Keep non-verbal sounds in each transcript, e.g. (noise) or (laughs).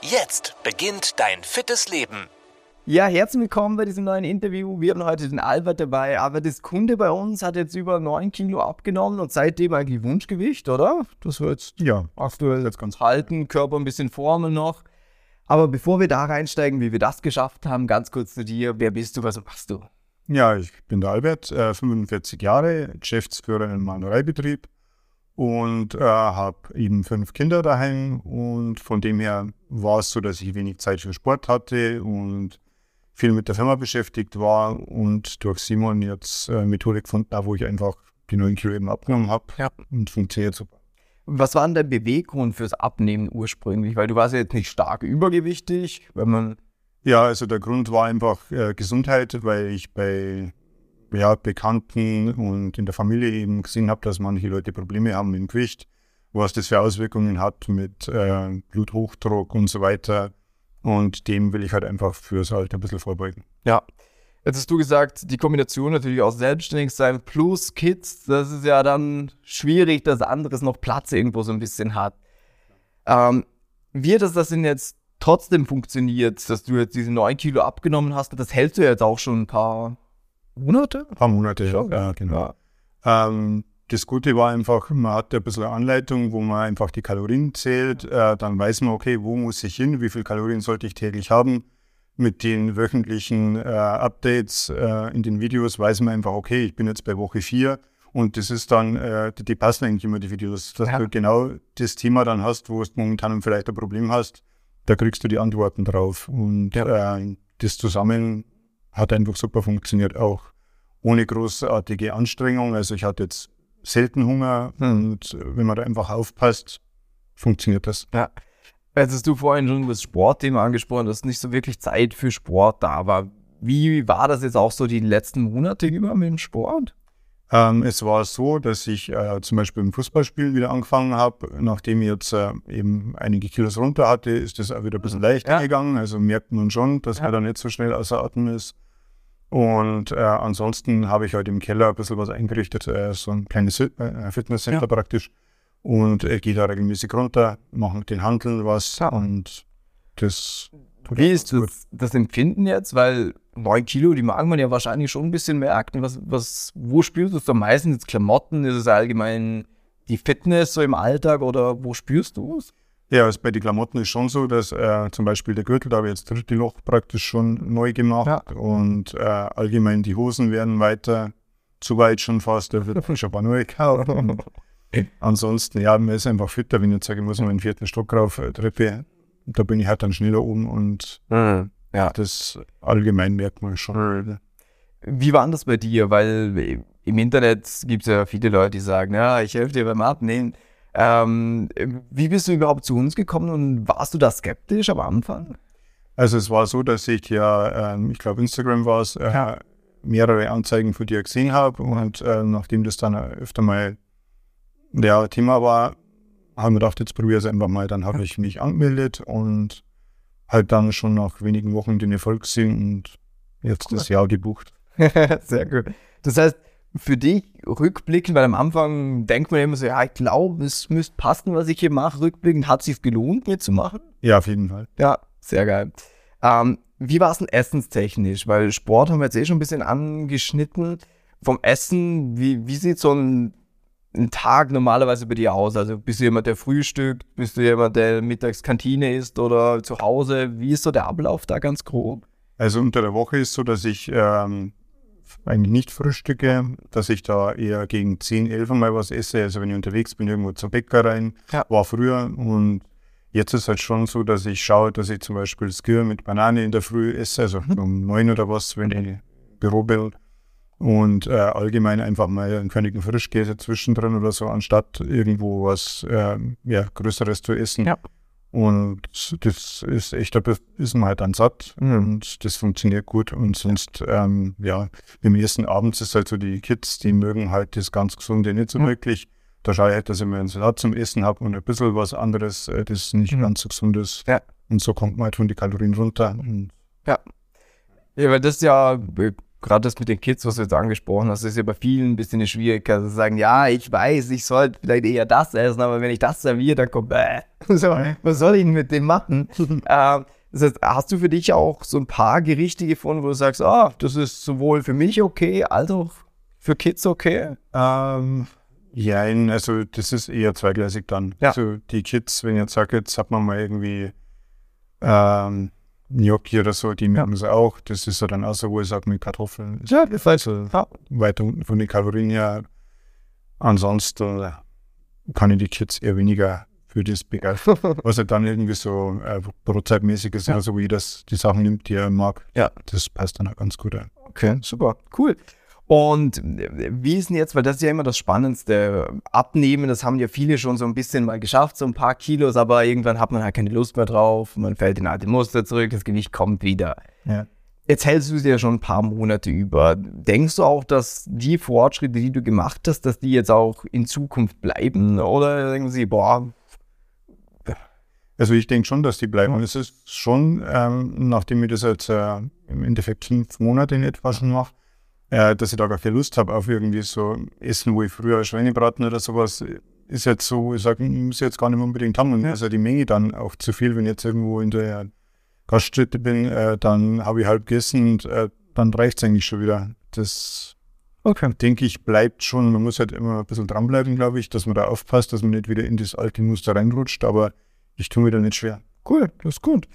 Jetzt beginnt dein fittes Leben. Ja, herzlich willkommen bei diesem neuen Interview. Wir haben heute den Albert dabei. Aber das Kunde bei uns hat jetzt über 9 Kilo abgenommen und seitdem eigentlich Wunschgewicht, oder? Das wird jetzt Ja, aktuell jetzt ganz halten, Körper ein bisschen formen noch. Aber bevor wir da reinsteigen, wie wir das geschafft haben, ganz kurz zu dir. Wer bist du, was machst du? ja, ich bin der Albert, äh, 45 Jahre, Geschäftsführer im Malereibetrieb und äh, habe eben fünf Kinder daheim und von dem her war es so, dass ich wenig Zeit für Sport hatte und viel mit der Firma beschäftigt war und durch Simon jetzt äh, Methode gefunden habe, wo ich einfach die 9 Kilo eben abgenommen habe Ja. und funktioniert super. Was war denn der Beweggrund fürs Abnehmen ursprünglich? Weil du warst ja jetzt nicht stark übergewichtig, wenn man. Ja, also der Grund war einfach äh, Gesundheit, weil ich bei ja, Bekannten und in der Familie eben gesehen habe, dass manche Leute Probleme haben mit dem Gewicht, was das für Auswirkungen hat mit äh, Bluthochdruck und so weiter. Und dem will ich halt einfach fürs Alter ein bisschen vorbeugen. Ja. Jetzt hast du gesagt, die Kombination natürlich aus selbstständig sein plus Kids, das ist ja dann schwierig, dass anderes noch Platz irgendwo so ein bisschen hat. Ähm, wie das das denn jetzt trotzdem funktioniert, dass du jetzt diese 9 Kilo abgenommen hast, das hältst du jetzt auch schon ein paar Monate? Ein paar Monate, Schon, ja, genau. Ähm, das Gute war einfach, man hat ein bisschen eine Anleitung, wo man einfach die Kalorien zählt. Äh, dann weiß man, okay, wo muss ich hin, wie viel Kalorien sollte ich täglich haben. Mit den wöchentlichen äh, Updates äh, in den Videos weiß man einfach, okay, ich bin jetzt bei Woche 4 und das ist dann, äh, die, die passen eigentlich immer die Videos, dass Ja. du genau das Thema dann hast, wo du momentan vielleicht ein Problem hast, da kriegst du die Antworten drauf. Und äh, das zusammen hat einfach super funktioniert, auch ohne großartige Anstrengung. Also ich hatte jetzt selten Hunger und äh, wenn man da einfach aufpasst, funktioniert das. Ja. Jetzt hast du vorhin schon das Sportthema angesprochen, dass nicht so wirklich Zeit für Sport da war. Wie war das jetzt auch so die letzten Monate über mit dem Sport? Ähm, es war so, dass ich äh, zum Beispiel im Fußballspielen wieder angefangen habe. Nachdem ich jetzt äh, eben einige Kilos runter hatte, ist das auch wieder ein bisschen leichter Ja. gegangen. Also merkt man schon, dass Ja. man da nicht so schnell außer Atem ist. Und äh, ansonsten habe ich halt im Keller ein bisschen was eingerichtet, äh, so ein kleines äh, Fitnesscenter Ja. praktisch. Und äh, gehe da regelmäßig runter, mache mit den Handeln was und das tut Wie ist das, das Empfinden jetzt? Weil 9 Kilo, die mag man ja wahrscheinlich schon ein bisschen merken. Was, was, wo spürst du es am meisten? Jetzt Klamotten? Ist es allgemein die Fitness so im Alltag oder wo spürst du es? Ja, also bei den Klamotten ist schon so, dass äh, zum Beispiel der Gürtel, da habe ich jetzt dritte Loch praktisch schon neu gemacht Ja. und äh, allgemein die Hosen werden weiter, zu weit schon fast, da wird schon paar neue gekauft. (laughs) Ansonsten, ja, man ist einfach fitter, wenn ich jetzt sage, ich muss noch in den vierten Stock rauf, äh, Treppe, da bin ich halt dann schneller oben und Ja. das allgemein merkt man schon. Wie war das bei dir? Weil im Internet gibt es ja viele Leute, die sagen, ja, ich helfe dir beim Abnehmen. Ähm, wie bist du überhaupt zu uns gekommen und warst du da skeptisch am Anfang? Also es war so, dass ich ja, ähm, ich glaube Instagram war es, äh, mehrere Anzeigen von dir gesehen habe und äh, nachdem das dann öfter mal ja, Thema war, haben wir gedacht, jetzt probiere es einfach mal. Dann habe ich mich angemeldet und halt dann schon nach wenigen Wochen den Erfolg gesehen und jetzt das Jahr gebucht. (laughs) Sehr gut. Das heißt, für dich rückblickend, weil am Anfang denkt man immer so, ja, ich glaube, es müsste passen, was ich hier mache. Rückblickend hat es sich gelohnt, mitzumachen? Ja, auf jeden Fall. Ja, sehr geil. Ähm, wie war es denn essenstechnisch? Weil Sport haben wir jetzt eh schon ein bisschen angeschnitten. Vom Essen, wie, wie sieht so ein, ein Tag normalerweise bei dir aus? Also bist du jemand, der frühstückt? Bist du jemand, der mittags Kantine isst oder zu Hause? Wie ist so der Ablauf da ganz grob? Also unter der Woche ist so, dass ich ähm, eigentlich nicht frühstücke, dass ich da eher gegen 10, 11 mal was esse. Also wenn ich unterwegs bin, irgendwo zur Bäcker rein, Ja. war früher. Und jetzt ist halt schon so, dass ich schaue, dass ich zum Beispiel Skir mit Banane in der Früh esse, also um 9 oder was, wenn ich im Büro bin. Und äh, allgemein einfach mal einen Königen Frischkäse zwischendrin oder so, anstatt irgendwo was äh, ja, Größeres zu essen. Ja. Und das ist echt, da ist man halt dann satt Mhm. und das funktioniert gut. Und sonst, ähm, ja, im ersten Abend ist halt so, die Kids, die mögen halt das ganz Gesunde nicht so Mhm. wirklich. Da schaue ich halt, dass ich mir einen Salat zum Essen habe und ein bisschen was anderes, äh, das nicht Mhm. ganz so gesund ist. Ja. Und so kommt man halt von den Kalorien runter. Und Ja, weil das ist ja, äh, gerade das mit den Kids, was du jetzt angesprochen hast, ist ja bei vielen ein bisschen eine Schwierigkeit. Sie sagen, ja, ich weiß, ich sollte vielleicht eher das essen, aber wenn ich das serviere, dann kommt, bäh. (laughs) So, was soll ich denn mit dem machen? (laughs) ähm, das heißt, hast du für dich auch so ein paar Gerichte gefunden, wo du sagst, ah, das ist sowohl für mich okay, als auch für Kids okay? Ähm, ja, also das ist eher zweigleisig dann. Ja. Also die Kids, wenn ich jetzt sage, jetzt hat man mal irgendwie ähm, Gnocchi oder so, die mögen es auch. Das ist ja dann auch so, wo ich sage, mit Kartoffeln ist Ja, das heißt, also ja. weiter unten von den Kalorien her. Ansonsten äh, kann ich die Kids eher weniger für das begeistern. (laughs) Was halt dann irgendwie so äh, brotzeitmäßig ist, Ja. also wie das die Sachen nimmt, die er mag. Ja. Das passt dann auch ganz gut. Ja. Okay, super, cool. Und äh, wie ist denn jetzt, weil das ist ja immer das Spannendste, abnehmen, das haben ja viele schon so ein bisschen mal geschafft, so ein paar Kilos, aber irgendwann hat man halt keine Lust mehr drauf, man fällt in alte Muster zurück, das Gewicht kommt wieder. Ja. Jetzt hältst du sie ja schon ein paar Monate über. Denkst du auch, dass die Fortschritte, die du gemacht hast, dass die jetzt auch in Zukunft bleiben? Oder denken sie, boah, Also ich denke schon, dass die bleiben. Und es ist schon, ähm, nachdem ich das jetzt äh, im Endeffekt fünf Monate in etwa schon mache, äh, dass ich da gar keine Lust habe auf irgendwie so Essen, wo ich früher Schweinebraten oder sowas, ist jetzt so, ich sage, muss ich jetzt gar nicht mehr unbedingt haben. Und Ja. also die Menge dann auch zu viel, wenn ich jetzt irgendwo in der Gaststätte bin, äh, dann habe ich halb gegessen und äh, dann reicht es eigentlich schon wieder. Das okay. denke ich, bleibt schon. Man muss halt immer ein bisschen dranbleiben, glaube ich, dass man da aufpasst, dass man nicht wieder in das alte Muster reinrutscht. Aber ich tue mir da nicht schwer. Cool, das ist gut.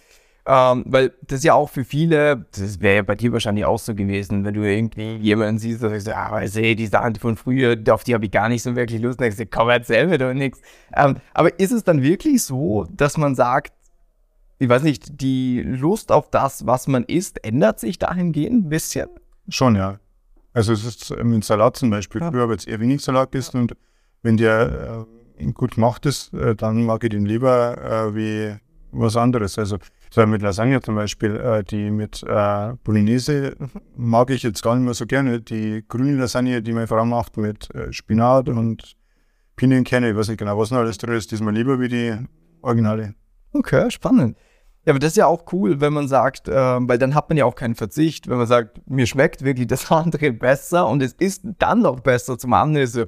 Ähm, weil das ist ja auch für viele, das wäre ja bei dir wahrscheinlich auch so gewesen, wenn du irgendwie jemanden siehst, der sagt, ah, weißt du, die Sachen von früher, auf die habe ich gar nicht so wirklich Lust. Dann denkst du, komm, erzähl mir doch nichts. Ähm, aber ist es dann wirklich so, dass man sagt, ich weiß nicht, die Lust auf das, was man isst, ändert sich dahingehend ein bisschen? Schon, ja. Also es ist mit Salat zum Beispiel. Ja. Früher habe ich jetzt eher wenig Salat gegessen und wenn der äh, gut gemacht ist, äh, dann mag ich den lieber äh, wie was anderes. Also so mit Lasagne zum Beispiel, äh, die mit äh, Bolognese mag ich jetzt gar nicht mehr so gerne. Die grüne Lasagne, die meine Frau macht mit äh, Spinat und Pinienkerne, ich weiß nicht genau, was noch alles drin ist, die ist mir lieber wie die Originale. Okay, spannend. Ja, aber das ist ja auch cool, wenn man sagt, ähm, weil dann hat man ja auch keinen Verzicht, wenn man sagt, mir schmeckt wirklich das (laughs) andere besser und es ist dann noch besser zum anderen, so,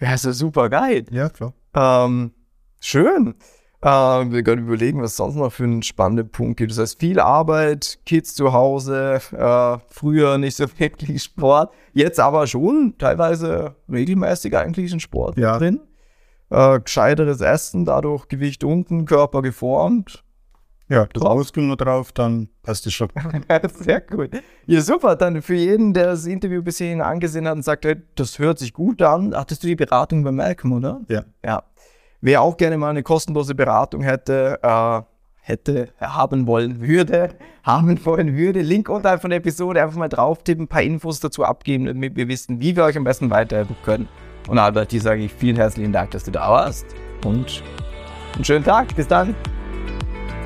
ja, ist ja super geil. Ja, klar. Ähm, schön. Ähm, wir können überlegen, was sonst noch für einen spannenden Punkt gibt. Das heißt, viel Arbeit, Kids zu Hause, äh, früher nicht so (laughs) wirklich Sport, jetzt aber schon teilweise regelmäßig eigentlich ein Sport Ja. drin. Äh, gescheiteres Essen, dadurch Gewicht unten, Körper geformt. Ja, Drauf. Muskeln noch drauf, dann passt das schon. (laughs) Sehr gut. Ja, super. Dann für jeden, der das Interview bis hierhin angesehen hat und sagt, hey, das hört sich gut an, hattest du die Beratung bei Malcolm, oder? Ja. Ja. Wer auch gerne mal eine kostenlose Beratung hätte, äh, hätte, haben wollen würde, (laughs) haben wollen würde, Link unterhalb von der Episode einfach mal drauf tippen, ein paar Infos dazu abgeben, damit wir wissen, wie wir euch am besten weiterhelfen können. Und Albert, dir sage ich vielen herzlichen Dank, dass du da warst und einen schönen Tag. Bis dann.